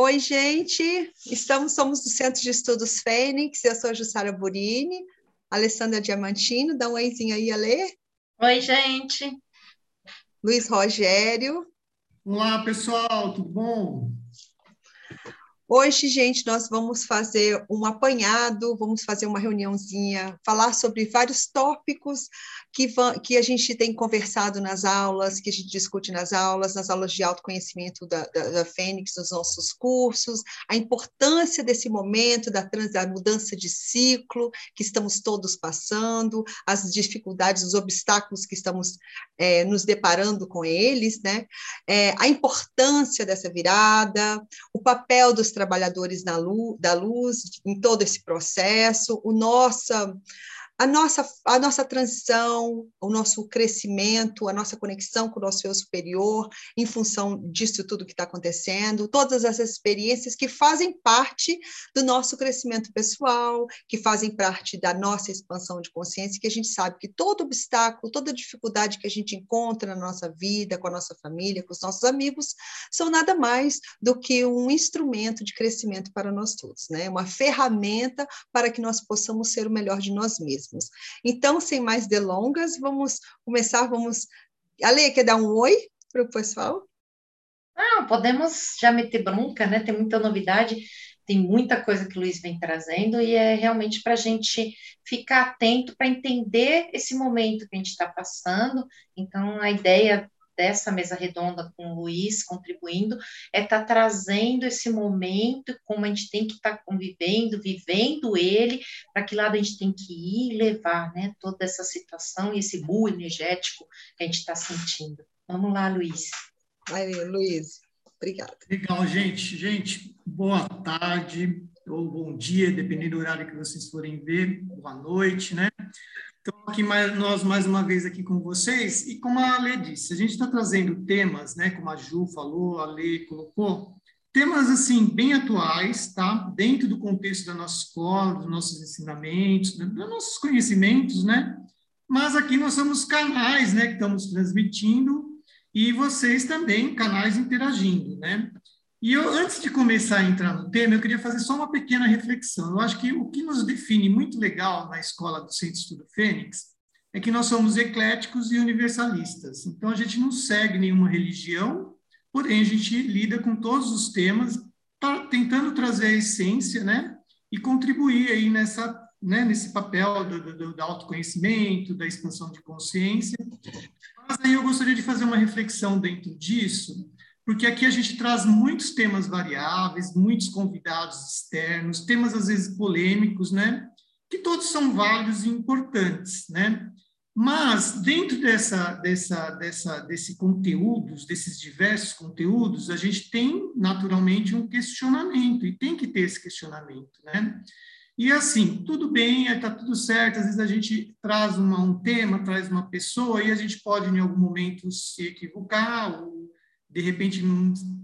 Oi, gente. Estamos somos do Centro de Estudos Fênix. Eu sou a Jussara Burini, Alessandra Diamantino. Dá um oizinho aí, Ale. Oi, gente. Luiz Rogério. Olá, pessoal, tudo bom? Hoje, gente, nós vamos fazer um apanhado, vamos fazer uma reuniãozinha, falar sobre vários tópicos que, que a gente tem conversado nas aulas, que a gente discute nas aulas, nas aulas de autoconhecimento da, da, da Fênix, nos nossos cursos, a importância desse momento da, trans, da mudança de ciclo que estamos todos passando, as dificuldades, os obstáculos que estamos é, nos deparando com eles, né? É, a importância dessa virada, o papel dos trabalhadores luz, da luz em todo esse processo, o nossa a nossa, a nossa transição, o nosso crescimento, a nossa conexão com o nosso eu superior, em função disso tudo que está acontecendo, todas as experiências que fazem parte do nosso crescimento pessoal, que fazem parte da nossa expansão de consciência, que a gente sabe que todo obstáculo, toda dificuldade que a gente encontra na nossa vida, com a nossa família, com os nossos amigos, são nada mais do que um instrumento de crescimento para nós todos, né? uma ferramenta para que nós possamos ser o melhor de nós mesmos mesmos. Então, sem mais delongas, vamos começar, vamos... Ale, quer dar um oi para o pessoal? Ah, podemos já meter bronca, né? Tem muita novidade, tem muita coisa que o Luiz vem trazendo e é realmente para a gente ficar atento para entender esse momento que a gente está passando. Então, a ideia dessa mesa redonda com o Luiz contribuindo, é estar tá trazendo esse momento, como a gente tem que estar tá convivendo, vivendo ele, para que lado a gente tem que ir levar né, toda essa situação e esse bull energético que a gente está sentindo. Vamos lá, Luiz. Aí, Luiz, obrigada. Legal, gente. Gente, boa tarde ou bom dia, dependendo do horário que vocês forem ver, boa noite, né? Então, aqui mais, nós mais uma vez aqui com vocês, e como a Lê disse, a gente está trazendo temas, né, como a Ju falou, a Lê colocou, temas, assim, bem atuais, tá? Dentro do contexto da nossa escola, dos nossos ensinamentos, dos nossos conhecimentos, né? Mas aqui nós somos canais, né, que estamos transmitindo, e vocês também, canais interagindo, né? E eu, antes de começar a entrar no tema, eu queria fazer só uma pequena reflexão. Eu acho que o que nos define muito legal na escola do Centro Estudo Fênix é que nós somos ecléticos e universalistas. Então, a gente não segue nenhuma religião, porém, a gente lida com todos os temas, tá tentando trazer a essência, né? E contribuir aí nessa, né, nesse papel do, do, do autoconhecimento, da expansão de consciência. Mas aí eu gostaria de fazer uma reflexão dentro disso, porque aqui a gente traz muitos temas variáveis, muitos convidados externos, temas às vezes polêmicos, né? Que todos são válidos e importantes, né? Mas dentro dessa, dessa, dessa, desse conteúdos, desses diversos conteúdos, a gente tem naturalmente um questionamento e tem que ter esse questionamento, né? E assim, tudo bem, está tudo certo. Às vezes a gente traz uma, um tema, traz uma pessoa e a gente pode em algum momento se equivocar ou de repente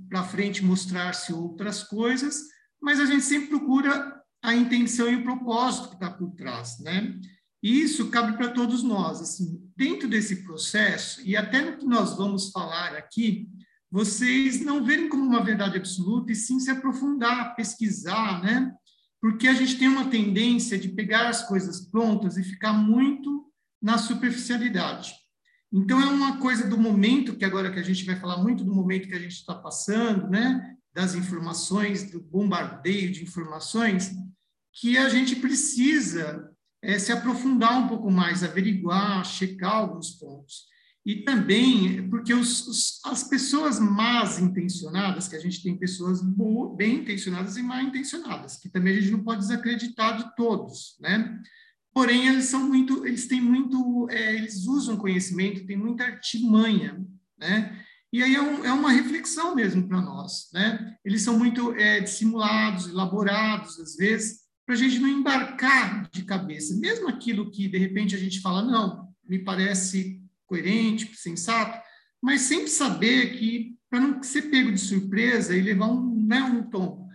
para frente mostrar-se outras coisas, mas a gente sempre procura a intenção e o propósito que está por trás, né? E isso cabe para todos nós, assim, dentro desse processo e até no que nós vamos falar aqui, vocês não verem como uma verdade absoluta e sim se aprofundar, pesquisar, né? Porque a gente tem uma tendência de pegar as coisas prontas e ficar muito na superficialidade. Então, é uma coisa do momento, que agora que a gente vai falar muito do momento que a gente está passando, né? das informações, do bombardeio de informações, que a gente precisa é, se aprofundar um pouco mais, averiguar, checar alguns pontos. E também porque os, os, as pessoas más intencionadas, que a gente tem pessoas boas, bem intencionadas e mal intencionadas, que também a gente não pode desacreditar de todos, né? Porém, eles são muito, eles têm muito, é, eles usam conhecimento, tem muita artimanha, né? E aí é, um, é uma reflexão mesmo para nós, né? Eles são muito é, dissimulados, elaborados, às vezes, para a gente não embarcar de cabeça. Mesmo aquilo que, de repente, a gente fala, não, me parece coerente, sensato, mas sempre saber que, para não ser pego de surpresa e levar um, né, um tom,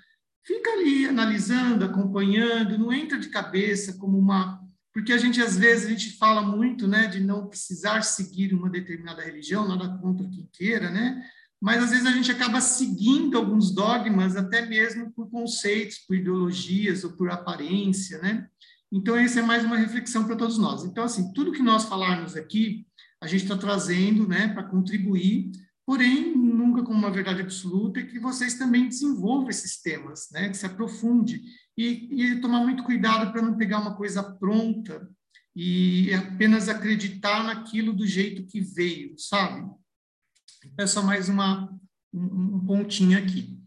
fica ali analisando, acompanhando, não entra de cabeça como uma porque a gente às vezes a gente fala muito, né, de não precisar seguir uma determinada religião, nada contra quem queira, né? mas às vezes a gente acaba seguindo alguns dogmas, até mesmo por conceitos, por ideologias ou por aparência, né? Então, essa é mais uma reflexão para todos nós. Então, assim, tudo que nós falarmos aqui, a gente está trazendo, né, para contribuir, porém, nunca como uma verdade absoluta, e que vocês também desenvolvam esses temas, né, que se aprofunde, e, e tomar muito cuidado para não pegar uma coisa pronta e apenas acreditar naquilo do jeito que veio, sabe? É só mais uma, um, um pontinho aqui.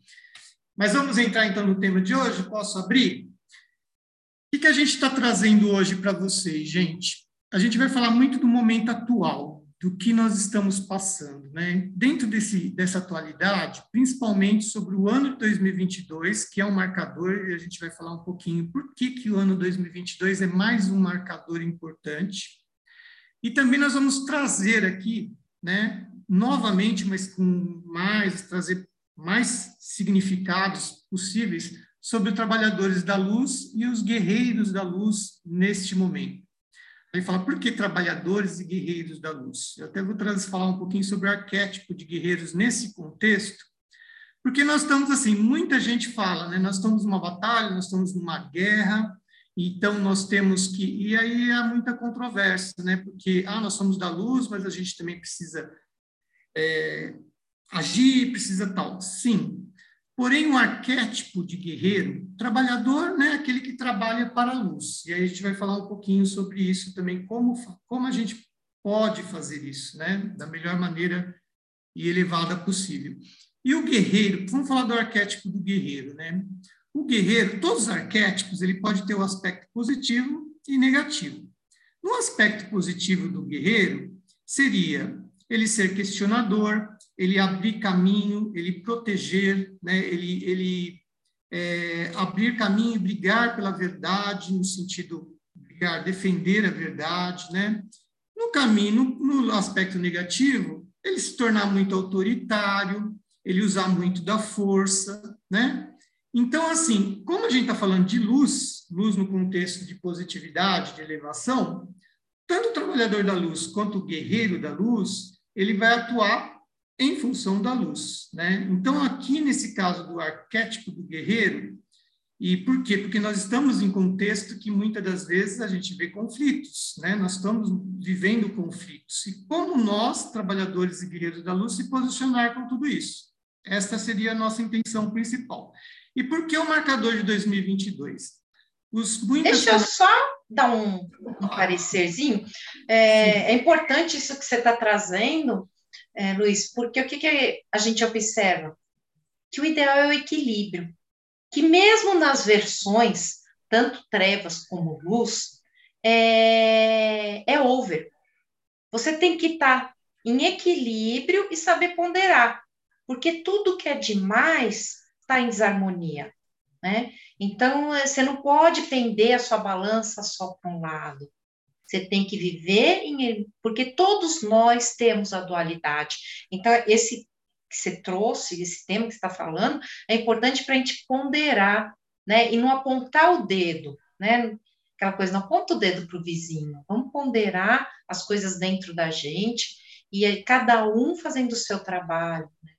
Mas vamos entrar então no tema de hoje? Posso abrir? O que a gente está trazendo hoje para vocês, gente? A gente vai falar muito do momento atual, do que nós estamos passando, né? Dentro desse, dessa atualidade, principalmente sobre o ano de 2022, que é um marcador, e a gente vai falar um pouquinho por que, que o ano 2022 é mais um marcador importante. E também nós vamos trazer aqui, né, novamente, mas com mais, trazer mais significados possíveis sobre os trabalhadores da luz e os guerreiros da luz neste momento. Aí fala, por que trabalhadores e guerreiros da luz? Eu até vou falar um pouquinho sobre o arquétipo de guerreiros nesse contexto, porque nós estamos assim, muita gente fala, né? Nós estamos numa batalha, nós estamos numa guerra, então nós temos que e aí há muita controvérsia, né? Porque ah, nós somos da luz, mas a gente também precisa é, agir, precisa tal. Sim, Porém, o arquétipo de guerreiro, trabalhador, né, aquele que trabalha para a luz. E aí a gente vai falar um pouquinho sobre isso também, como, como a gente pode fazer isso, né, da melhor maneira e elevada possível. E o guerreiro, vamos falar do arquétipo do guerreiro, né? O guerreiro, todos os arquétipos, ele pode ter o um aspecto positivo e negativo. No aspecto positivo do guerreiro, seria ele ser questionador, ele abrir caminho, ele proteger, né? ele, ele é, abrir caminho e brigar pela verdade, no sentido brigar, defender a verdade, né? No caminho, no, no aspecto negativo, ele se tornar muito autoritário, ele usar muito da força, né? Então, assim, como a gente está falando de luz, luz no contexto de positividade, de elevação, tanto o trabalhador da luz quanto o guerreiro da luz, ele vai atuar em função da luz, né? Então, aqui nesse caso do arquétipo do guerreiro, e por quê? Porque nós estamos em contexto que muitas das vezes a gente vê conflitos, né? Nós estamos vivendo conflitos. E como nós, trabalhadores e guerreiros da luz, se posicionar com tudo isso? Esta seria a nossa intenção principal. E por que o marcador de 2022? Os muitas... Deixa eu só dar um, um parecerzinho. É, é, importante isso que você está trazendo, é, Luiz, porque o que, que a gente observa? Que o ideal é o equilíbrio. Que mesmo nas versões, tanto trevas como luz, é, é over. Você tem que estar tá em equilíbrio e saber ponderar, porque tudo que é demais está em desarmonia. Né? Então, eh, você não pode pender a sua balança só para um lado. Você tem que viver em porque todos nós temos a dualidade. Então, esse que você trouxe, esse tema que você está falando, é importante para a gente ponderar, né? E não apontar o dedo, né? Aquela coisa, não aponta o dedo para o vizinho. Vamos ponderar as coisas dentro da gente e cada um fazendo o seu trabalho. Né?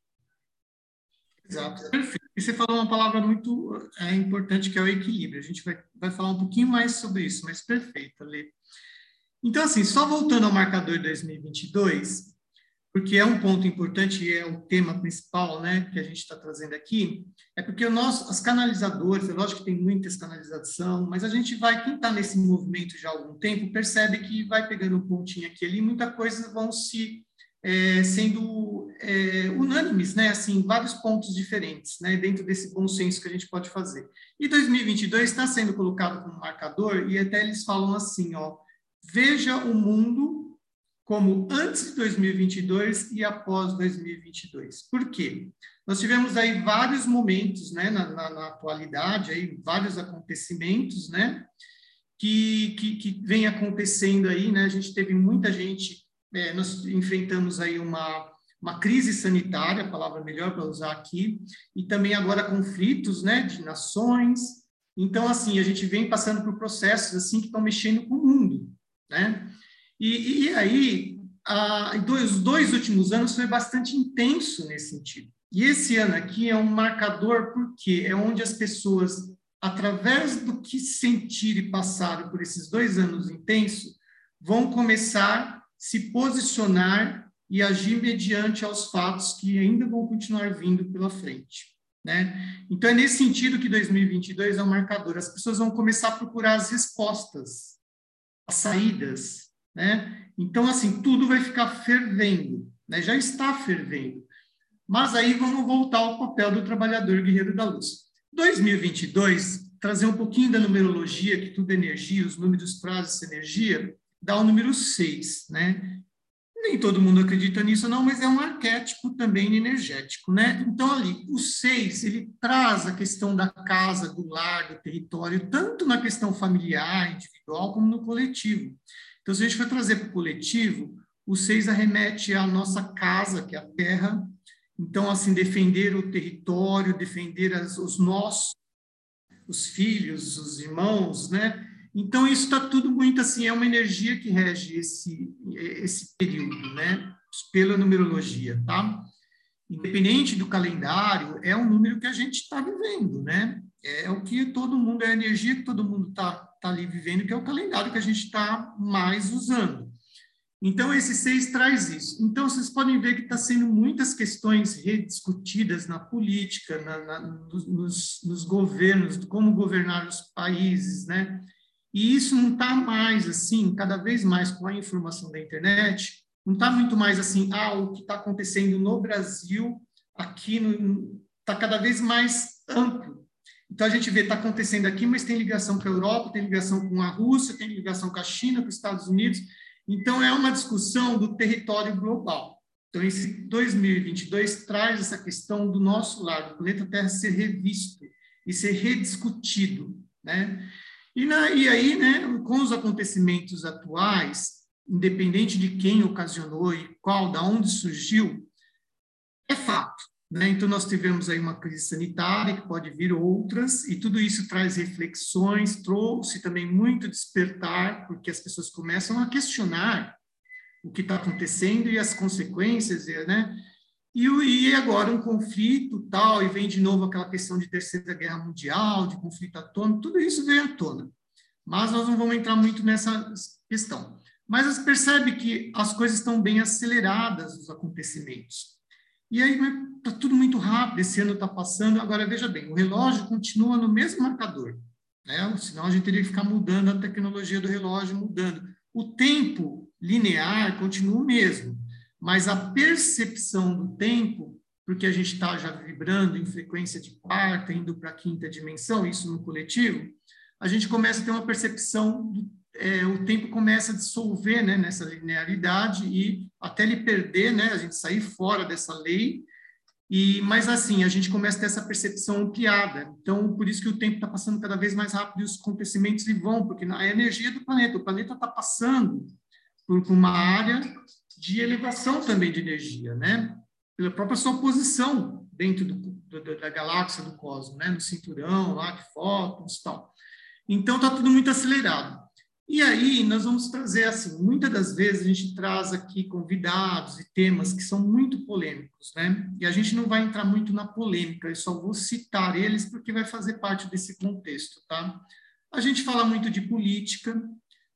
Exato, perfeito. E você falou uma palavra muito é, importante, que é o equilíbrio. A gente vai, vai falar um pouquinho mais sobre isso, mas perfeito, Lê. Então, assim, só voltando ao marcador 2022, porque é um ponto importante e é o tema principal, né, que a gente está trazendo aqui, é porque nosso, as canalizadoras, é lógico que tem muitas canalização, mas a gente vai, quem está nesse movimento já há algum tempo, percebe que vai pegando um pontinho aqui ali, muita coisa vão se é, sendo é, unânimes, né, assim, vários pontos diferentes, né, dentro desse bom senso que a gente pode fazer. E 2022 está sendo colocado como marcador e até eles falam assim, ó, veja o mundo como antes de 2022 e após 2022. Por quê? Nós tivemos aí vários momentos, né, na, na, na atualidade, aí vários acontecimentos, né, que, que, que vem acontecendo aí, né, a gente teve muita gente é, nós enfrentamos aí uma, uma crise sanitária, palavra melhor para usar aqui, e também agora conflitos né, de nações. Então, assim, a gente vem passando por processos assim que estão mexendo com o mundo. Né? E, e aí, a, dois, os dois últimos anos foi bastante intenso nesse sentido. E esse ano aqui é um marcador porque é onde as pessoas, através do que sentir e passaram por esses dois anos intensos, vão começar a se posicionar e agir mediante aos fatos que ainda vão continuar vindo pela frente. Né? Então, é nesse sentido que 2022 é um marcador. As pessoas vão começar a procurar as respostas, as saídas. Né? Então, assim, tudo vai ficar fervendo, né? já está fervendo. Mas aí vamos voltar ao papel do trabalhador guerreiro da luz. 2022, trazer um pouquinho da numerologia, que tudo é energia, os números essa energia, dá o número 6, né? Nem todo mundo acredita nisso, não, mas é um arquétipo também energético, né? Então, ali, o 6, ele traz a questão da casa, do lar, do território, tanto na questão familiar, individual, como no coletivo. Então, se a gente for trazer para o coletivo, o 6 arremete à nossa casa, que é a terra. Então, assim, defender o território, defender as, os nossos, os filhos, os irmãos, né? Então, isso está tudo muito assim, é uma energia que rege esse, esse período, né? Pela numerologia, tá? Independente do calendário, é um número que a gente está vivendo, né? É o que todo mundo, é a energia que todo mundo está tá ali vivendo, que é o calendário que a gente está mais usando. Então, esse seis traz isso. Então, vocês podem ver que está sendo muitas questões rediscutidas na política, na, na, nos, nos governos, como governar os países, né? E isso não está mais assim, cada vez mais com a informação da internet, não está muito mais assim, ah, o que está acontecendo no Brasil, aqui está cada vez mais amplo. Então a gente vê está acontecendo aqui, mas tem ligação com a Europa, tem ligação com a Rússia, tem ligação com a China, com os Estados Unidos. Então é uma discussão do território global. Então esse 2022 traz essa questão do nosso lado, do planeta Terra ser revisto e ser rediscutido, né? E, na, e aí, né, com os acontecimentos atuais, independente de quem ocasionou e qual, da onde surgiu, é fato. Né? Então, nós tivemos aí uma crise sanitária, que pode vir outras, e tudo isso traz reflexões, trouxe também muito despertar, porque as pessoas começam a questionar o que está acontecendo e as consequências, né? E, e agora um conflito tal, e vem de novo aquela questão de terceira guerra mundial, de conflito atômico, tudo isso veio à tona. Mas nós não vamos entrar muito nessa questão. Mas você percebe que as coisas estão bem aceleradas, os acontecimentos. E aí está tudo muito rápido, esse ano está passando. Agora, veja bem, o relógio continua no mesmo marcador. Né? Senão a gente teria que ficar mudando a tecnologia do relógio, mudando. O tempo linear continua o mesmo mas a percepção do tempo, porque a gente está já vibrando em frequência de quarta, indo para a quinta dimensão, isso no coletivo, a gente começa a ter uma percepção, é, o tempo começa a dissolver né, nessa linearidade e até ele perder, né, a gente sair fora dessa lei, e mas assim, a gente começa a ter essa percepção ampliada. Então, por isso que o tempo está passando cada vez mais rápido e os acontecimentos vão, porque a energia do planeta, o planeta está passando por uma área de elevação também de energia, né? Pela própria sua posição dentro do, do, da galáxia do cosmos, né? No cinturão lá de fótons e tal. Então está tudo muito acelerado. E aí nós vamos trazer assim, muitas das vezes a gente traz aqui convidados e temas que são muito polêmicos, né? E a gente não vai entrar muito na polêmica, eu só vou citar eles porque vai fazer parte desse contexto, tá? A gente fala muito de política,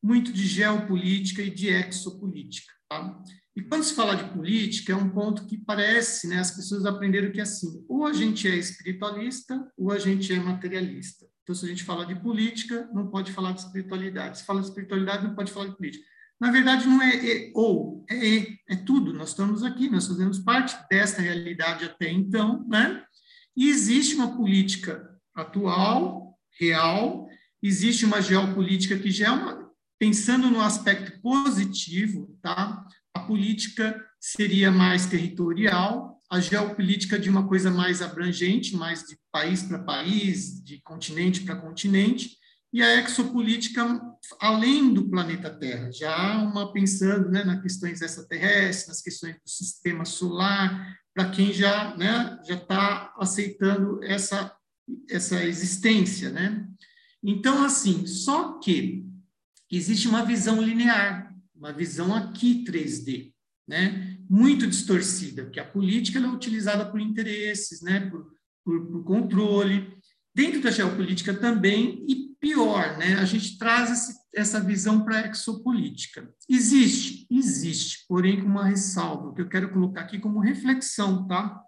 muito de geopolítica e de exopolítica. Tá? E quando se fala de política, é um ponto que parece, né, as pessoas aprenderam que é assim, ou a gente é espiritualista, ou a gente é materialista. Então, se a gente fala de política, não pode falar de espiritualidade. Se fala de espiritualidade, não pode falar de política. Na verdade, não é e, ou, é e, é tudo. Nós estamos aqui, nós fazemos parte dessa realidade até então, né? E existe uma política atual, real, existe uma geopolítica que já é uma, Pensando no aspecto positivo, tá? a política seria mais territorial, a geopolítica de uma coisa mais abrangente, mais de país para país, de continente para continente, e a exopolítica além do planeta Terra, já uma pensando né, nas questões extraterrestres, nas questões do sistema solar, para quem já né, já está aceitando essa essa existência, né? Então assim, só que existe uma visão linear, uma visão aqui 3D. né? Muito distorcida, porque a política é utilizada por interesses, né? Por, por, por controle. Dentro da geopolítica também, e pior, né? A gente traz esse, essa visão para a exopolítica. Existe, existe, porém com uma ressalva, que eu quero colocar aqui como reflexão, tá?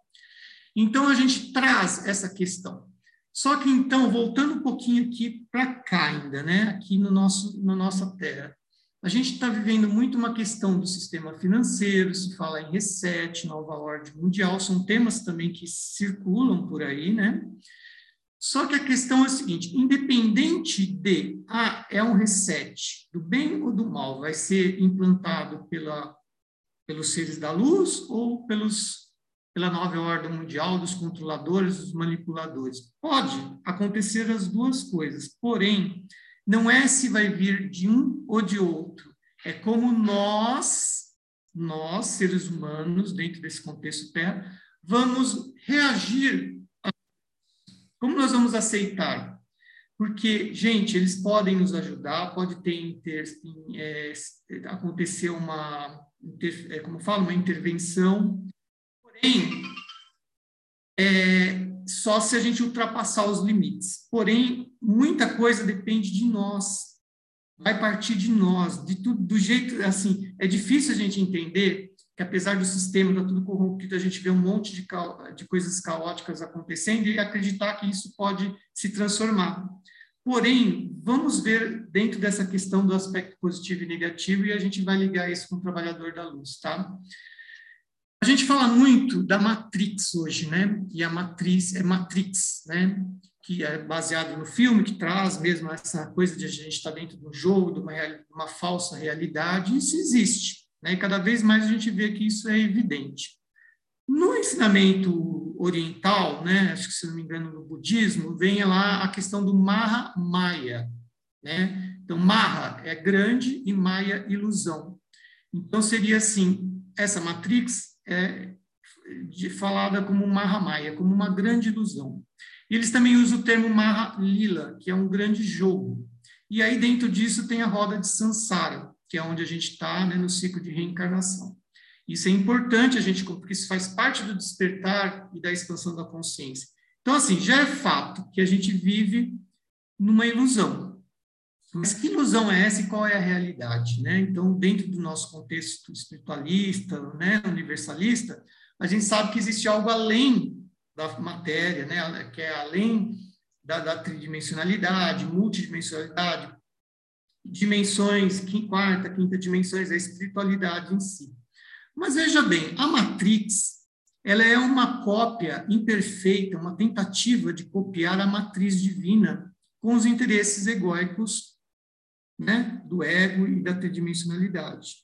Então, a gente traz essa questão. Só que, então, voltando um pouquinho aqui para cá ainda, né? Aqui no nosso, na nossa terra. A gente está vivendo muito uma questão do sistema financeiro, se fala em reset, nova ordem mundial, são temas também que circulam por aí, né? Só que a questão é a seguinte: independente de, ah, é um reset do bem ou do mal, vai ser implantado pela, pelos seres da luz ou pelos pela nova ordem mundial, dos controladores, dos manipuladores. Pode acontecer as duas coisas, porém, não é se vai vir de um ou de outro, é como nós, nós, seres humanos, dentro desse contexto Terra, vamos reagir. A... Como nós vamos aceitar? Porque, gente, eles podem nos ajudar, pode ter, ter é, acontecer uma, é, como falo, uma intervenção Porém, é, só se a gente ultrapassar os limites. Porém, muita coisa depende de nós. Vai partir de nós, de tudo, do jeito assim. É difícil a gente entender que apesar do sistema estar tá tudo corrompido, a gente vê um monte de, de coisas caóticas acontecendo e acreditar que isso pode se transformar. Porém, vamos ver dentro dessa questão do aspecto positivo e negativo e a gente vai ligar isso com o trabalhador da luz, tá? A gente fala muito da Matrix hoje, né? E a matriz é Matrix, né? Que é baseado no filme, que traz mesmo essa coisa de a gente estar dentro de um jogo, de uma, uma falsa realidade. Isso existe, né? E cada vez mais a gente vê que isso é evidente. No ensinamento oriental, né? Acho que se não me engano no budismo, vem lá a questão do Maha Maya, né? Então Maha é grande e Maya ilusão. Então seria assim, essa Matrix é, de, falada como Mahamaya, como uma grande ilusão. E eles também usam o termo Mahalila, que é um grande jogo. E aí dentro disso tem a roda de Sansara, que é onde a gente está né, no ciclo de reencarnação. Isso é importante a gente, porque isso faz parte do despertar e da expansão da consciência. Então, assim, já é fato que a gente vive numa ilusão. Mas que ilusão é essa e qual é a realidade? Né? Então, dentro do nosso contexto espiritualista, né, universalista, a gente sabe que existe algo além da matéria, né, que é além da, da tridimensionalidade, multidimensionalidade, dimensões, quarta, quinta dimensões, a espiritualidade em si. Mas veja bem, a Matrix, ela é uma cópia imperfeita, uma tentativa de copiar a matriz divina com os interesses egóicos né, do ego e da tridimensionalidade.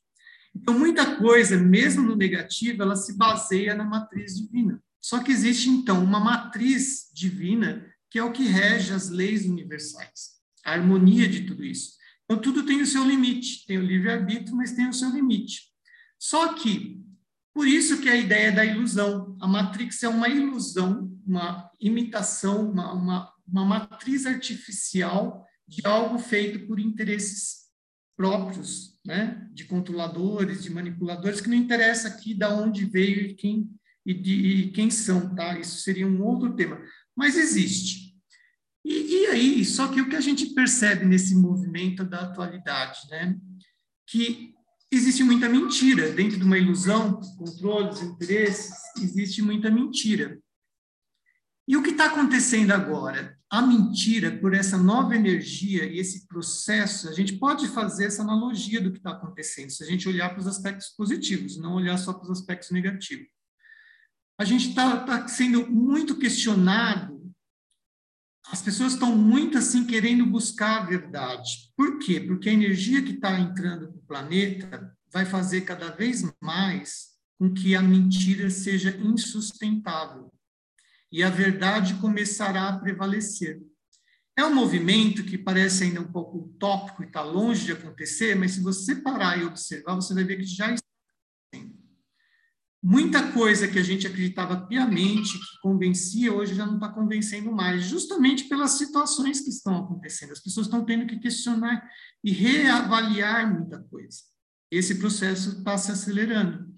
Então, muita coisa, mesmo no negativo, ela se baseia na matriz divina. Só que existe, então, uma matriz divina que é o que rege as leis universais, a harmonia de tudo isso. Então, tudo tem o seu limite, tem o livre-arbítrio, mas tem o seu limite. Só que, por isso que a ideia da ilusão, a Matrix é uma ilusão, uma imitação, uma, uma, uma matriz artificial de algo feito por interesses próprios, né, de controladores, de manipuladores, que não interessa aqui de onde veio e quem, e, de, e quem são, tá? Isso seria um outro tema. Mas existe. E, e, aí, só que o que a gente percebe nesse movimento da atualidade, né, que existe muita mentira dentro de uma ilusão, controles, interesses, existe muita mentira. E o que está acontecendo agora? A mentira, por essa nova energia e esse processo, a gente pode fazer essa analogia do que está acontecendo, se a gente olhar para os aspectos positivos, não olhar só para os aspectos negativos. A gente está tá sendo muito questionado, as pessoas estão muito assim querendo buscar a verdade. Por quê? Porque a energia que está entrando para o planeta vai fazer cada vez mais com que a mentira seja insustentável e a verdade começará a prevalecer. É um movimento que parece ainda um pouco utópico e está longe de acontecer, mas se você parar e observar, você vai ver que já está acontecendo. Muita coisa que a gente acreditava piamente, que convencia, hoje já não está convencendo mais, justamente pelas situações que estão acontecendo. As pessoas estão tendo que questionar e reavaliar muita coisa. esse processo está se acelerando.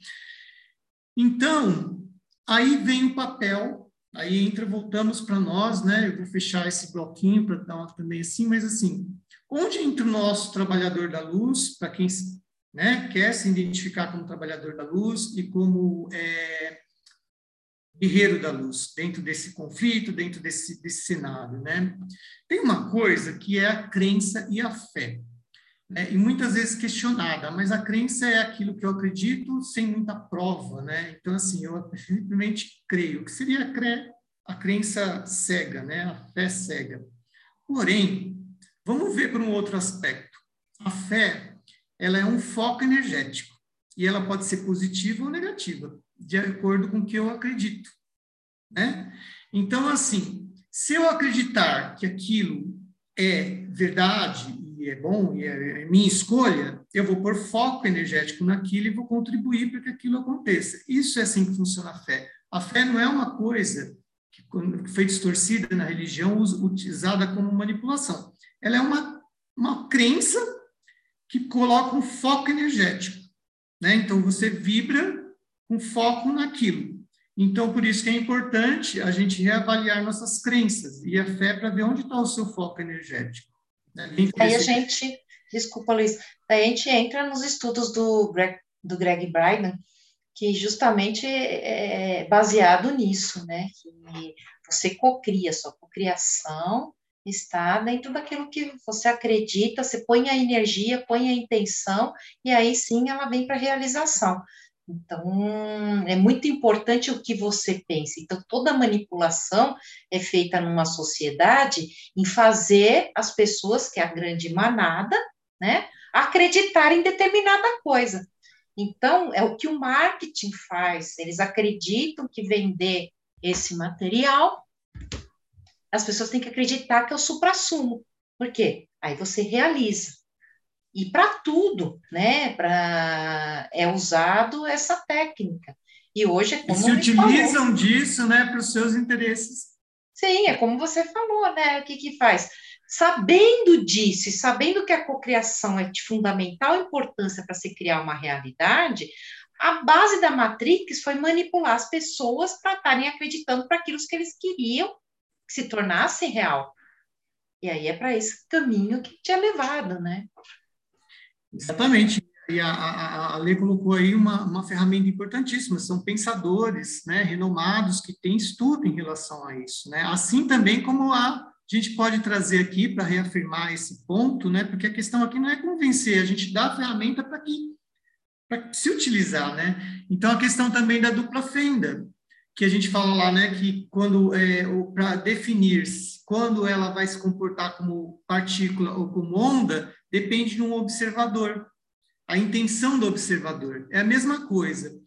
Então, aí vem o papel, aí entra, voltamos para nós, né? Eu vou fechar esse bloquinho para dar uma também assim, mas assim, onde entra o nosso trabalhador da luz, para quem né, quer se identificar como trabalhador da luz e como é, guerreiro da luz, dentro desse conflito, dentro desse, desse cenário, né? Tem uma coisa que é a crença e a fé né? e muitas vezes questionada, mas a crença é aquilo que eu acredito sem muita prova, né? Então, assim, eu simplesmente creio, que seria a, cre... a crença cega, né? A fé cega. Porém, vamos ver por um outro aspecto. A fé, ela é um foco energético, e ela pode ser positiva ou negativa, de acordo com o que eu acredito, né? Então, assim, se eu acreditar que aquilo é verdade é bom e é, é minha escolha, eu vou pôr foco energético naquilo e vou contribuir para que aquilo aconteça. Isso é assim que funciona a fé. A fé não é uma coisa que foi distorcida na religião, utilizada como manipulação. Ela é uma, uma crença que coloca um foco energético. Né? Então, você vibra com foco naquilo. Então, por isso que é importante a gente reavaliar nossas crenças e a fé para ver onde está o seu foco energético. Né? Aí a gente, desculpa, Luiz, a gente entra nos estudos do Greg, do Greg Bryden, que justamente é, é baseado nisso, né? Que você cocria, sua cocriação está dentro daquilo que você acredita, você põe a energia, põe a intenção, e aí sim ela vem para a realização. Então, é muito importante o que você pensa. Então, toda manipulação é feita numa sociedade em fazer as pessoas, que é a grande manada, né, acreditar em determinada coisa. Então, é o que o marketing faz. Eles acreditam que vender esse material, as pessoas têm que acreditar que é o supra-sumo. Por quê? Aí você realiza. E para tudo, né? Pra, é usado essa técnica. E hoje é como. E se utilizam falou. disso, né, para os seus interesses. Sim, é como você falou, né? O que, que faz? Sabendo disso, e sabendo que a cocriação é de fundamental importância para se criar uma realidade, a base da Matrix foi manipular as pessoas para estarem acreditando para aquilo que eles queriam que se tornasse real. E aí é para esse caminho que tinha levado, né? Exatamente. E a, a, a Lê colocou aí uma, uma ferramenta importantíssima, são pensadores né, renomados que têm estudo em relação a isso. Né? Assim também como a, a gente pode trazer aqui para reafirmar esse ponto, né, porque a questão aqui não é convencer, a gente dá a ferramenta para que para se utilizar, né? Então a questão também da dupla fenda, que a gente fala lá, né, que quando é, para definir quando ela vai se comportar como partícula ou como onda, depende de um observador. A intenção do observador é a mesma coisa.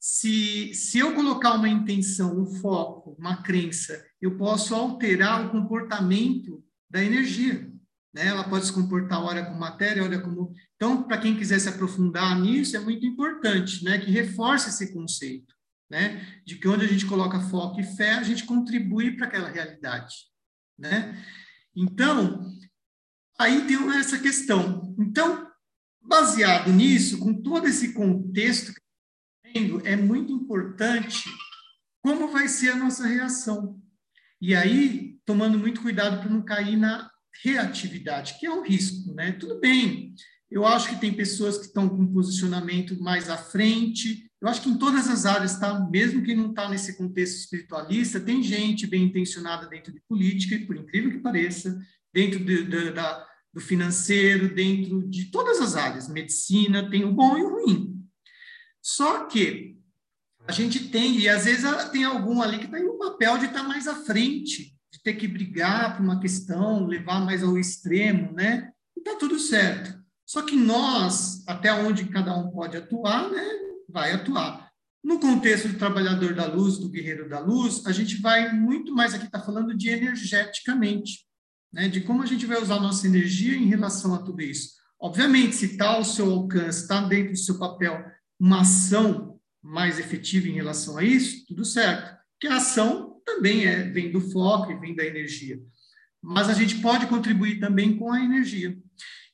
Se, se eu colocar uma intenção, um foco, uma crença, eu posso alterar o comportamento da energia. Né? Ela pode se comportar hora como matéria, hora como. Então, para quem quiser se aprofundar nisso, é muito importante né? que reforce esse conceito. Né? De que onde a gente coloca foco e fé, a gente contribui para aquela realidade. Né? Então, Aí tem essa questão. Então, baseado nisso, com todo esse contexto que tendo, é muito importante como vai ser a nossa reação. E aí, tomando muito cuidado para não cair na reatividade, que é um risco, né? Tudo bem, eu acho que tem pessoas que estão com posicionamento mais à frente, eu acho que em todas as áreas, tá? mesmo quem não está nesse contexto espiritualista, tem gente bem intencionada dentro de política, por incrível que pareça, dentro de, de, da, do financeiro, dentro de todas as áreas, medicina, tem o bom e o ruim. Só que a gente tem, e às vezes tem algum ali que está em um papel de estar tá mais à frente, de ter que brigar por uma questão, levar mais ao extremo, né? E está tudo certo. Só que nós, até onde cada um pode atuar, né? Vai atuar. No contexto do trabalhador da luz, do guerreiro da luz, a gente vai muito mais aqui, está falando de energeticamente né, de como a gente vai usar nossa energia em relação a tudo isso. Obviamente, se está ao seu alcance, está dentro do seu papel uma ação mais efetiva em relação a isso, tudo certo. Que a ação também é, vem do foco e vem da energia. Mas a gente pode contribuir também com a energia.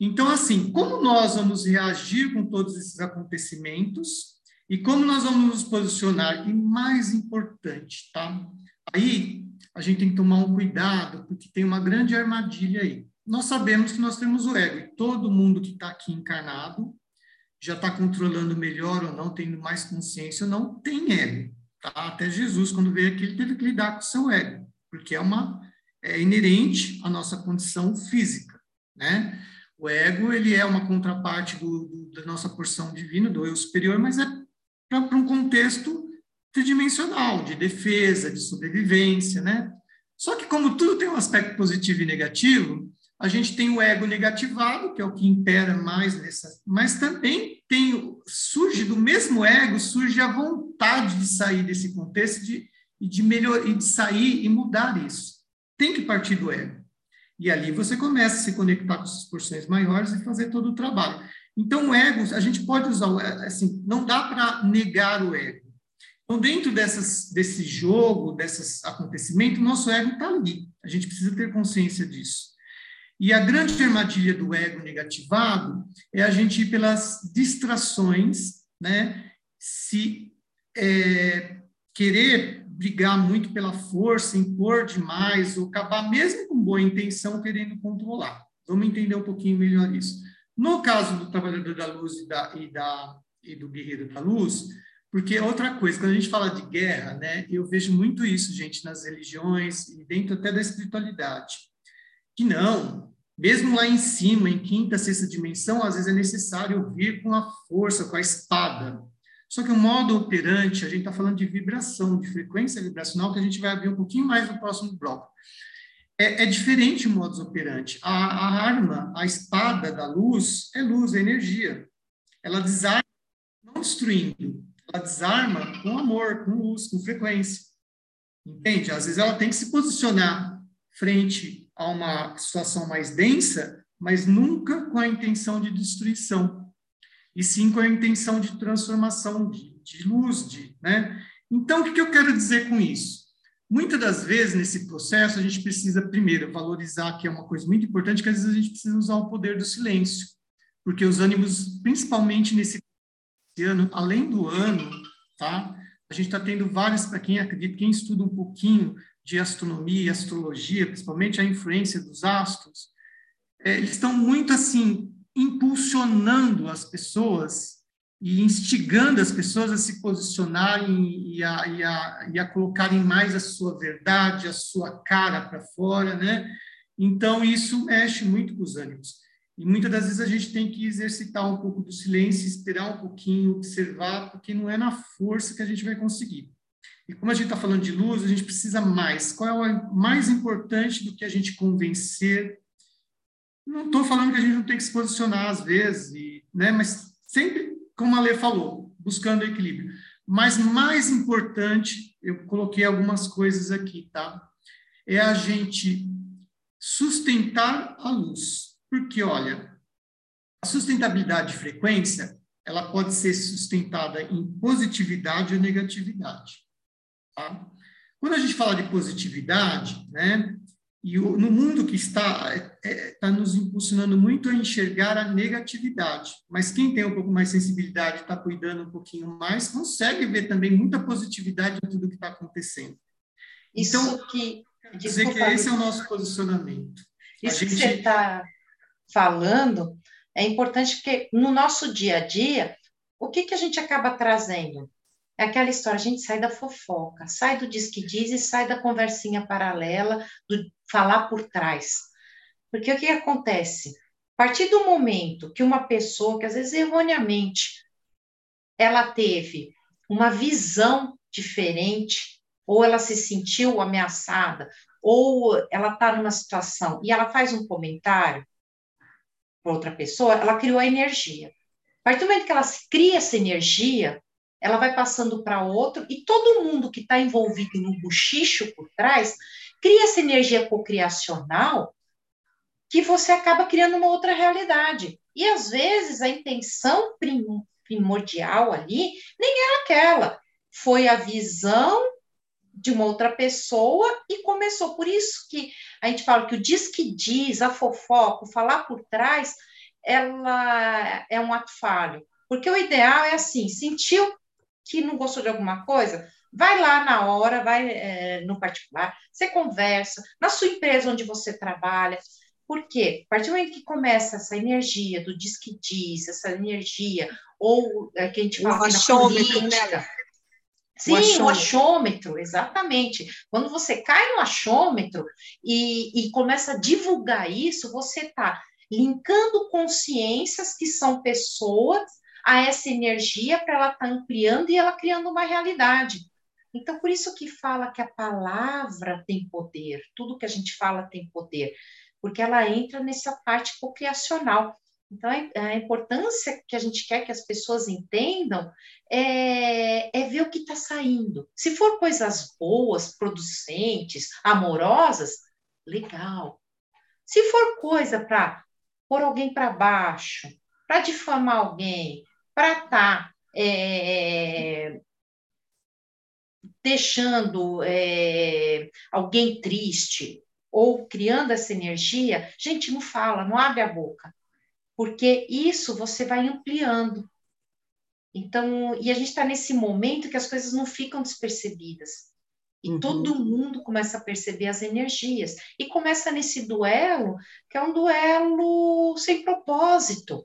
Então, assim, como nós vamos reagir com todos esses acontecimentos e como nós vamos nos posicionar? E mais importante, tá? Aí a gente tem que tomar um cuidado, porque tem uma grande armadilha aí. Nós sabemos que nós temos o ego, e todo mundo que está aqui encarnado já está controlando melhor ou não, tendo mais consciência ou não, tem ego. Tá? Até Jesus, quando veio aqui, ele teve que lidar com o seu ego, porque é uma é inerente à nossa condição física, né? O ego, ele é uma contraparte do, do, da nossa porção divina, do eu superior, mas é para um contexto tridimensional, de defesa, de sobrevivência, né? Só que como tudo tem um aspecto positivo e negativo, a gente tem o ego negativado, que é o que impera mais nessa, mas também tem surge do mesmo ego, surge a vontade de sair desse contexto de, de melhor e de sair e mudar isso. Tem que partir do ego. E ali você começa a se conectar com essas porções maiores e fazer todo o trabalho. Então, o ego, a gente pode usar, assim, não dá para negar o ego. Então, dentro dessas, desse jogo, desses acontecimentos, nosso ego está ali. A gente precisa ter consciência disso. E a grande armadilha do ego negativado é a gente ir pelas distrações, né? Se é, querer brigar muito pela força, impor demais, ou acabar mesmo com boa intenção querendo controlar. Vamos entender um pouquinho melhor isso. No caso do trabalhador da luz e, da, e, da, e do guerreiro da luz, porque outra coisa, quando a gente fala de guerra, né, eu vejo muito isso, gente, nas religiões e dentro até da espiritualidade, que não, mesmo lá em cima, em quinta, sexta dimensão, às vezes é necessário vir com a força, com a espada. Só que o modo operante, a gente está falando de vibração, de frequência vibracional, que a gente vai abrir um pouquinho mais no próximo bloco. É, é diferente o modus operante. A, a, arma, a espada da luz, é luz, é energia. Ela desarma, não destruindo. Ela desarma com amor, com luz, com frequência. Entende? Às vezes ela tem que se posicionar frente a uma situação mais densa, mas nunca com a intenção de destruição e sim com a intenção de transformação, de, de luz, de, né? Então, o que, que eu quero dizer com isso? Muitas das vezes, nesse processo, a gente precisa, primeiro, valorizar, que é uma coisa muito importante, que às vezes a gente precisa usar o poder do silêncio, porque os ânimos, principalmente nesse ano, além do ano, tá? A gente está tendo vários, para quem acredita, quem estuda um pouquinho de astronomia e astrologia, principalmente a influência dos astros, é, eles estão muito, assim, impulsionando as pessoas e instigando as pessoas a se posicionarem e a, e a, e a colocarem mais a sua verdade, a sua cara para fora, né? Então, isso mexe muito com os ânimos. E muitas das vezes a gente tem que exercitar um pouco do silêncio, esperar um pouquinho, observar, porque não é na força que a gente vai conseguir. E como a gente está falando de luz, a gente precisa mais. Qual é o mais importante do que a gente convencer não estou falando que a gente não tem que se posicionar às vezes, e, né, mas sempre, como a Lê falou, buscando equilíbrio. Mas mais importante, eu coloquei algumas coisas aqui, tá? É a gente sustentar a luz. Porque, olha, a sustentabilidade de frequência, ela pode ser sustentada em positividade ou negatividade. Tá? Quando a gente fala de positividade, né, e o, no mundo que está, está é, tá nos impulsionando muito a enxergar a negatividade. Mas quem tem um pouco mais sensibilidade, está cuidando um pouquinho mais, consegue ver também muita positividade em tudo que está acontecendo. Isso então, que. Dizer que esse é o nosso posicionamento. Isso gente... que você está falando é importante porque no nosso dia a dia, o que, que a gente acaba trazendo? É aquela história, a gente sai da fofoca, sai do diz que diz e sai da conversinha paralela, do falar por trás. Porque o que acontece? A partir do momento que uma pessoa, que às vezes erroneamente, ela teve uma visão diferente, ou ela se sentiu ameaçada, ou ela está numa situação e ela faz um comentário outra pessoa, ela criou a energia. A partir do momento que ela cria essa energia, ela vai passando para outro, e todo mundo que está envolvido no buchicho por trás cria essa energia cocriacional que você acaba criando uma outra realidade. E às vezes a intenção primordial ali nem era aquela, foi a visão de uma outra pessoa e começou. Por isso que a gente fala que o diz que diz, a fofoca, falar por trás, ela é um ato falho. Porque o ideal é assim, sentiu que não gostou de alguma coisa, vai lá na hora, vai é, no particular, você conversa, na sua empresa onde você trabalha, por quê? A partir do momento que começa essa energia do diz que diz, essa energia, ou é, que a gente fala o achômetro, né? Sim, o achômetro. o achômetro. exatamente. Quando você cai no achômetro e, e começa a divulgar isso, você está linkando consciências que são pessoas a essa energia para ela estar tá ampliando e ela criando uma realidade. Então, por isso que fala que a palavra tem poder, tudo que a gente fala tem poder porque ela entra nessa parte cocriacional. Então, a importância que a gente quer que as pessoas entendam é, é ver o que está saindo. Se for coisas boas, producentes, amorosas, legal. Se for coisa para pôr alguém para baixo, para difamar alguém, para estar tá, é, deixando é, alguém triste, ou criando essa energia, gente, não fala, não abre a boca, porque isso você vai ampliando. Então, e a gente está nesse momento que as coisas não ficam despercebidas. E uhum. todo mundo começa a perceber as energias. E começa nesse duelo, que é um duelo sem propósito.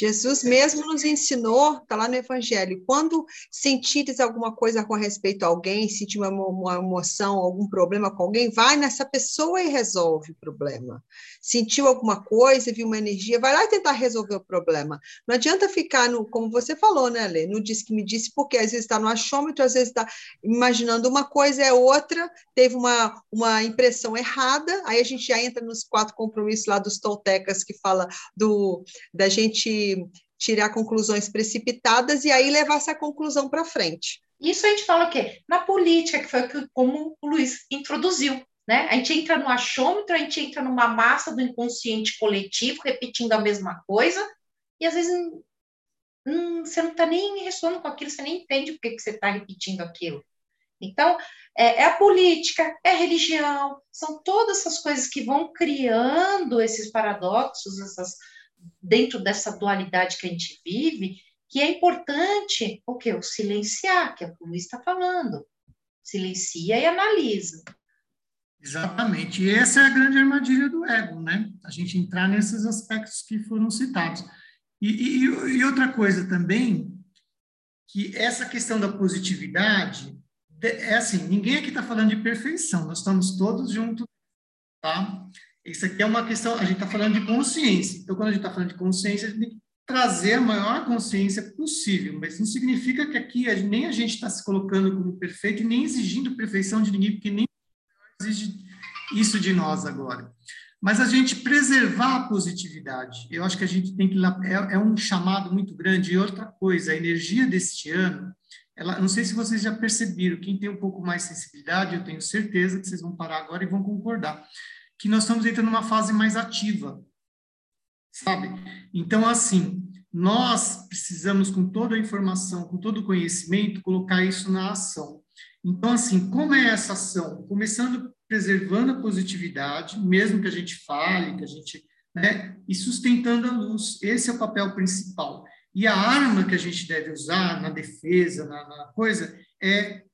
Jesus mesmo nos ensinou, está lá no Evangelho, quando sentires alguma coisa com respeito a alguém, sentir uma, uma, emoção, algum problema com alguém, vai nessa pessoa e resolve o problema. Sentiu alguma coisa, viu uma energia, vai lá e tentar resolver o problema. Não adianta ficar no, como você falou, né, Lê? No disse que me disse, porque às vezes está no achômetro, às vezes está imaginando uma coisa, é outra, teve uma, uma impressão errada, aí a gente já entra nos quatro compromissos lá dos toltecas que fala do da gente tirar conclusões precipitadas e aí levar essa conclusão para frente. Isso a gente fala o quê? Na política, que foi como o Luiz introduziu. Né? A gente entra no achômetro, a gente entra numa massa do inconsciente coletivo, repetindo a mesma coisa, e às vezes hum, você não está nem ressonando com aquilo, você nem entende por que, você está repetindo aquilo. Então, é, é, a política, é a religião, são todas essas coisas que vão criando esses paradoxos, essas dentro dessa dualidade que a gente vive, que é importante o que? O silenciar, que é o que o Luiz está falando. Silencia e analisa. Exatamente. E essa é a grande armadilha do ego, né? A gente entrar nesses aspectos que foram citados. E, e, e outra coisa também, que essa questão da positividade, é assim, ninguém aqui está falando de perfeição, nós estamos todos juntos, tá? Isso aqui é uma questão, a gente está falando de consciência. Então, quando a gente está falando de consciência, a gente tem que trazer a maior consciência possível, mas não significa que aqui nem a gente está se colocando como perfeito, nem exigindo perfeição de ninguém, porque nem exige isso de nós agora. Mas a gente preservar a positividade, eu acho que a gente tem que. É, é um chamado muito grande. E outra coisa, a energia deste ano, ela, não sei se vocês já perceberam, quem tem um pouco mais sensibilidade, eu tenho certeza que vocês vão parar agora e vão concordar que nós estamos entrando numa fase mais ativa, sabe? Então, assim, nós precisamos, com toda a informação, com todo o conhecimento, colocar isso na ação. Então, assim, como é essa ação? Começando preservando a positividade, mesmo que a gente fale, que a gente, né, e sustentando a luz. Esse é o papel principal. E a arma que a gente deve usar na defesa, na, na coisa, é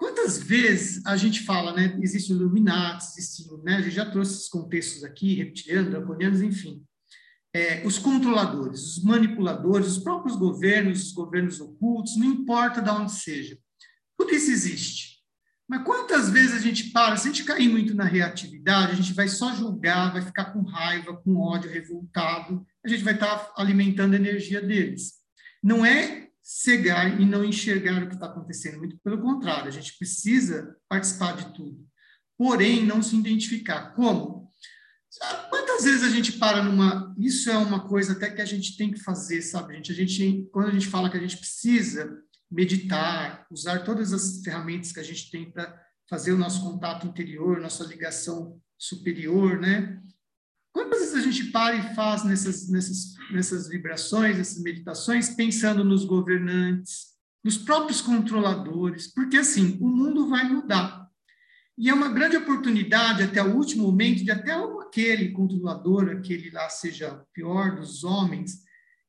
Quantas vezes a gente fala, né? Existe o Illuminati, existe, né? A gente já trouxe esses contextos aqui, reptilianos, draconianos, enfim. É, os controladores, os manipuladores, os próprios governos, os governos ocultos, não importa de onde seja. Tudo isso existe. Mas quantas vezes a gente para, se a gente cair muito na reatividade, a gente vai só julgar, vai ficar com raiva, com ódio, revoltado, a gente vai estar alimentando a energia deles. Não é cegar e não enxergar o que está acontecendo. Muito pelo contrário, a gente precisa participar de tudo. Porém, não se identificar. Como? Quantas vezes a gente para numa. Isso é uma coisa até que a gente tem que fazer, sabe, gente? A gente, quando a gente fala que a gente precisa meditar, usar todas as ferramentas que a gente tem para fazer o nosso contato interior, nossa ligação superior, né? Quantas vezes a gente para e faz nessas, nessas, nessas vibrações, nessas meditações, pensando nos governantes, nos próprios controladores, porque assim, o mundo vai mudar. E é uma grande oportunidade, até o último momento, de até aquele controlador, aquele lá seja pior dos homens,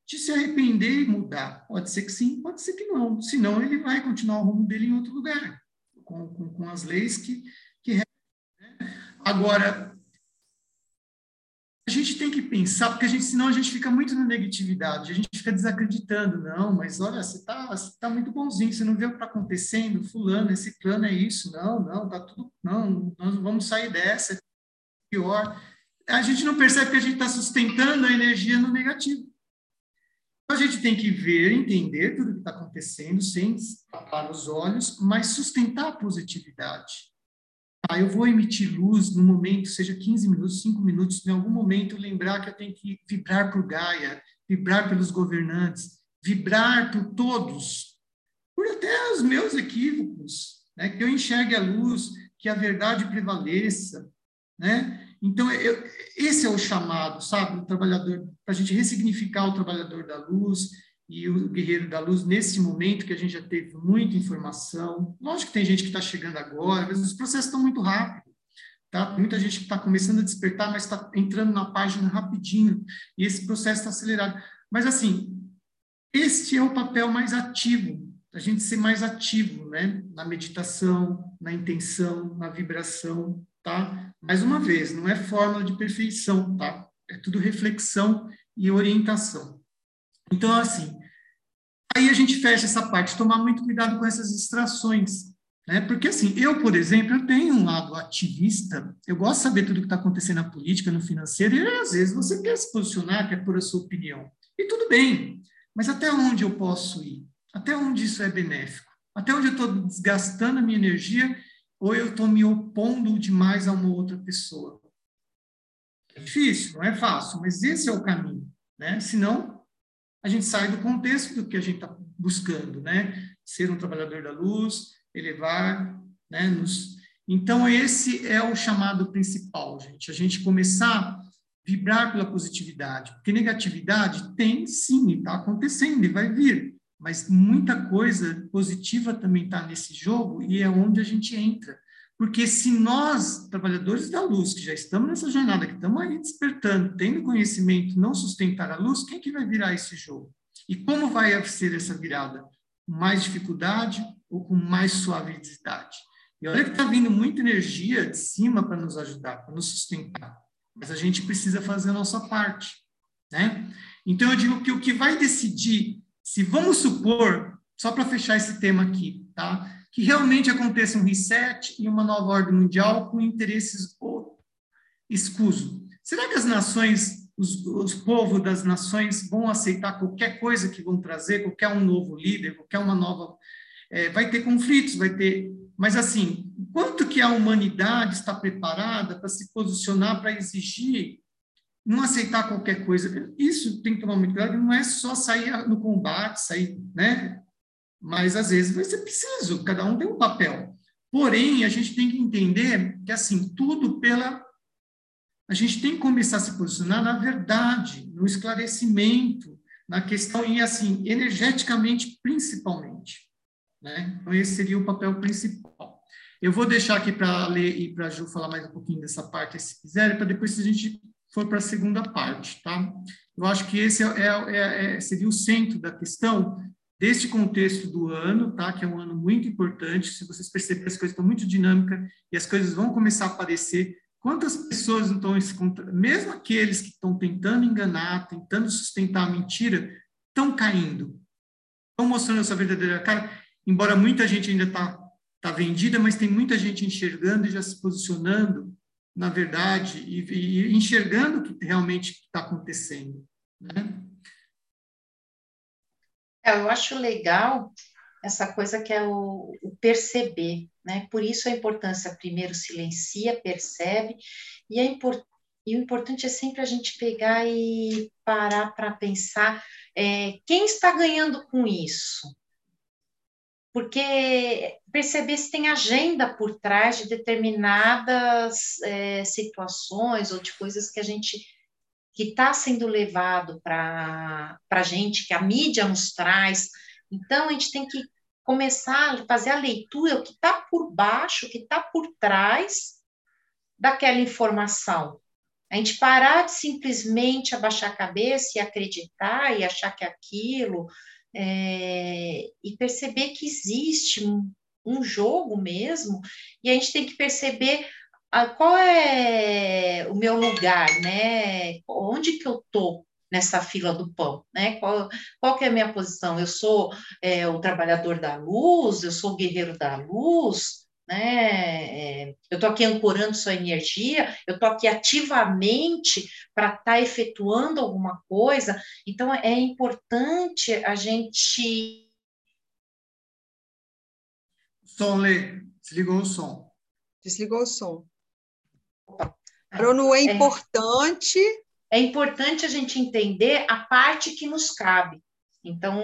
de se arrepender e mudar. Pode ser que sim, pode ser que não. Senão, ele vai continuar o rumo dele em outro lugar, com, com, com as leis que. que né? Agora, a gente tem que pensar, porque a gente, senão a gente fica muito na negatividade, a gente fica desacreditando, não, mas olha, você está você tá muito bonzinho, você não vê o que está acontecendo, fulano, esse plano é isso, não, não, tá tudo, não, nós vamos sair dessa, pior. A gente não percebe que a gente está sustentando a energia no negativo. Então, a gente tem que ver, entender tudo o que está acontecendo, sem tapar os olhos, mas sustentar a positividade. Ah, eu vou emitir luz no momento, seja 15 minutos, 5 minutos, em algum momento lembrar que eu tenho que vibrar por Gaia, vibrar pelos governantes, vibrar por todos, por até os meus equívocos, né? que eu enxergue a luz, que a verdade prevaleça, né? Então, eu, esse é o chamado, sabe, o trabalhador, para a gente ressignificar o trabalhador da luz, e o Guerreiro da Luz, nesse momento que a gente já teve muita informação. Lógico que tem gente que está chegando agora, mas os processos estão muito rápidos. Tá? Muita gente que está começando a despertar, mas está entrando na página rapidinho, e esse processo está acelerado. Mas, assim, este é o papel mais ativo, a gente ser mais ativo, né? Na meditação, na intenção, na vibração, tá? Mais uma vez, não é fórmula de perfeição, tá? É tudo reflexão e orientação. Então, assim, Aí a gente fecha essa parte, tomar muito cuidado com essas distrações. Né? Porque, assim, eu, por exemplo, eu tenho um lado ativista, eu gosto de saber tudo que está acontecendo na política, no financeiro, e às vezes você quer se posicionar, quer pôr a sua opinião. E tudo bem, mas até onde eu posso ir? Até onde isso é benéfico? Até onde eu estou desgastando a minha energia ou eu estou me opondo demais a uma outra pessoa? É difícil, não é fácil, mas esse é o caminho. Né? Senão, a gente sai do contexto do que a gente está buscando, né? Ser um trabalhador da luz, elevar, né? Nos... Então, esse é o chamado principal, gente. A gente começar a vibrar pela positividade, porque negatividade tem sim, está acontecendo e vai vir, mas muita coisa positiva também está nesse jogo e é onde a gente entra. Porque se nós, trabalhadores da luz, que já estamos nessa jornada, que estamos aí despertando, tendo conhecimento, não sustentar a luz, quem que vai virar esse jogo? E como vai ser essa virada? Com mais dificuldade ou com mais suavidade? E olha que está vindo muita energia de cima para nos ajudar, para nos sustentar. Mas a gente precisa fazer a nossa parte, né? Então eu digo que o que vai decidir, se vamos supor, só para fechar esse tema aqui, tá? Que realmente aconteça um reset e uma nova ordem mundial com interesses escuso. Será que as nações, os, os povos das nações vão aceitar qualquer coisa que vão trazer, qualquer um novo líder, qualquer uma nova... É, vai ter conflitos, vai ter... Mas, assim, quanto que a humanidade está preparada para se posicionar, para exigir não aceitar qualquer coisa. Isso tem que tomar muito cuidado, não é só sair no combate, sair, né? Mas às vezes vai ser preciso, cada um tem um papel. Porém, a gente tem que entender que, assim, tudo pela. A gente tem que começar a se posicionar na verdade, no esclarecimento, na questão, e assim, energeticamente, principalmente. Né? Então, esse seria o papel principal. Eu vou deixar aqui para ler e para a Ju falar mais um pouquinho dessa parte, se quiser, para depois a gente for para a segunda parte, tá? Eu acho que esse é, é, é, seria o centro da questão, deste contexto do ano, tá? Que é um ano muito importante. Se vocês perceberem, as coisas estão muito dinâmicas e as coisas vão começar a aparecer. Quantas pessoas não estão, mesmo aqueles que estão tentando enganar, tentando sustentar a mentira, estão caindo, estão mostrando a sua verdadeira cara. Embora muita gente ainda está tá vendida, mas tem muita gente enxergando e já se posicionando na verdade e, e enxergando o que realmente está acontecendo. Né? É, eu acho legal essa coisa que é o, o, perceber, né? Por isso a importância, primeiro silencia, percebe, e, é import, e o importante é sempre a gente pegar e parar para pensar é, quem está ganhando com isso. Porque perceber se tem agenda por trás de determinadas é, situações ou de coisas que a gente que está sendo levado para a gente, que a mídia nos traz. Então, a gente tem que começar a fazer a leitura, o que está por baixo, o que está por trás daquela informação. A gente parar de simplesmente abaixar a cabeça e acreditar e achar que é aquilo, é, e perceber que existe um, um, jogo mesmo, e a gente tem que perceber qual é o meu lugar, né? Onde que eu estou nessa fila do pão, né? Qual, qual que é a minha posição? Eu sou é, o trabalhador da luz, eu sou o guerreiro da luz, né? É, eu estou aqui ancorando sua energia, eu estou aqui ativamente para estar tá efetuando alguma coisa. Então é importante a gente. Som, Lê, desligou o som. Desligou o som. Bruno, é, é importante é importante a gente entender a parte que nos cabe. Então,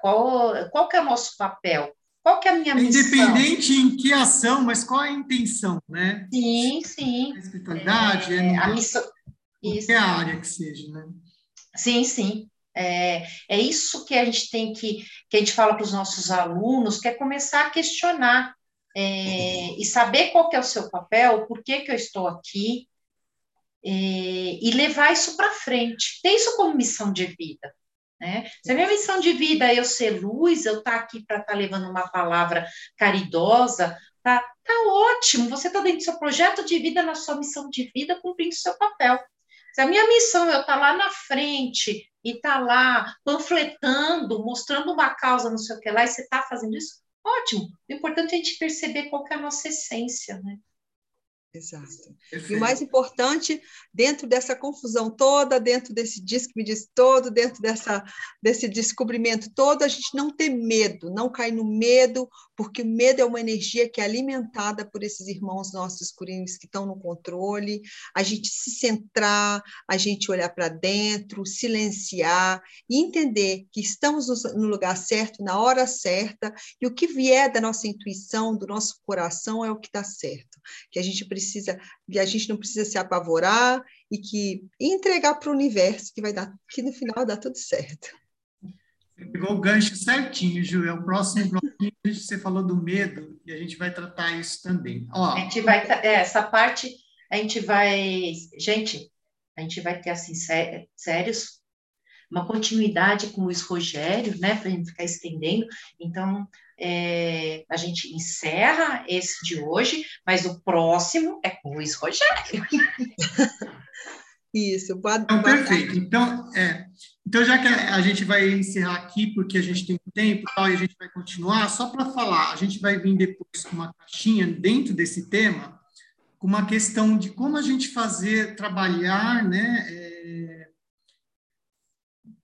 qual, qual que é o nosso papel? Qual que é a minha missão? Independente em que ação, mas qual é a intenção, né? Sim, sim. A espiritualidade, é, é a missão. Qualquer área que seja, né? Sim, sim. É, é isso que a gente tem que, que a gente fala para os nossos alunos, que é começar a questionar é, e saber qual que é o seu papel, por que, que eu estou aqui, é, e levar isso para frente, ter isso como missão de vida. Né? Se a minha missão de vida é eu ser luz, eu estar tá aqui para estar tá levando uma palavra caridosa, tá, tá ótimo, você está dentro do seu projeto de vida, na sua missão de vida, cumprindo seu papel. Se a minha missão é eu estar tá lá na frente e estar tá lá panfletando, mostrando uma causa, não sei o que lá, e você está fazendo isso, ótimo. O importante é a gente perceber qual é a nossa essência, né? Exato. Perfeito. E o mais importante, dentro dessa confusão toda, dentro desse disco me diz todo, dentro dessa, desse descobrimento todo, a gente não ter medo, não cair no medo, porque o medo é uma energia que é alimentada por esses irmãos nossos escurinhos que estão no controle, a gente se centrar, a gente olhar para dentro, silenciar e entender que estamos no lugar certo, na hora certa, e o que vier da nossa intuição, do nosso coração, é o que está certo. Que a gente precisa, que a gente não precisa se apavorar e que entregar para o universo, que vai dar, que no final dá tudo certo. Você pegou o gancho certinho, Ju. É o próximo bloquinho que você falou do medo e a gente vai tratar isso também. Ó, a gente vai, é, essa parte, a gente vai, gente, a gente vai ter assim sérios uma continuidade com o Luiz Rogério, né, para a gente ficar estendendo. Então, é, a gente encerra esse de hoje, mas o próximo é com o Luiz Rogério. Isso, boa, então, perfeito. Então, é, então, já que a gente vai encerrar aqui, porque a gente tem tempo tal, e a gente vai continuar, só para falar, a gente vai vir depois com uma caixinha dentro desse tema, com uma questão de como a gente fazer, trabalhar, né? É,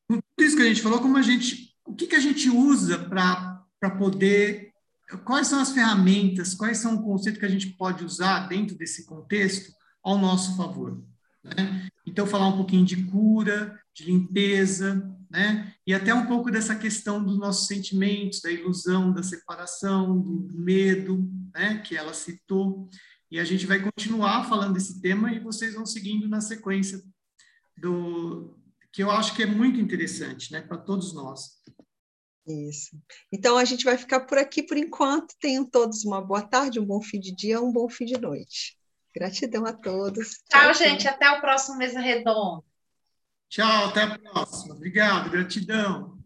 com tudo isso que a gente falou, como a gente, o que, que a gente usa para poder, quais são as ferramentas, quais são os conceitos que a gente pode usar dentro desse contexto ao nosso favor. Né? Então, falar um pouquinho de cura, de limpeza, né? E até um pouco dessa questão dos nossos sentimentos, da ilusão, da separação, do medo, né? Que ela citou. E a gente vai continuar falando desse tema e vocês vão seguindo na sequência do que eu acho que é muito interessante, né, para todos nós. Isso. Então a gente vai ficar por aqui por enquanto. Tenham todos uma boa tarde, um bom fim de dia, um bom fim de noite. Gratidão a todos. Tchau, tchau gente. Até o próximo Mesa Redonda. Tchau, até a próxima. Obrigado, gratidão.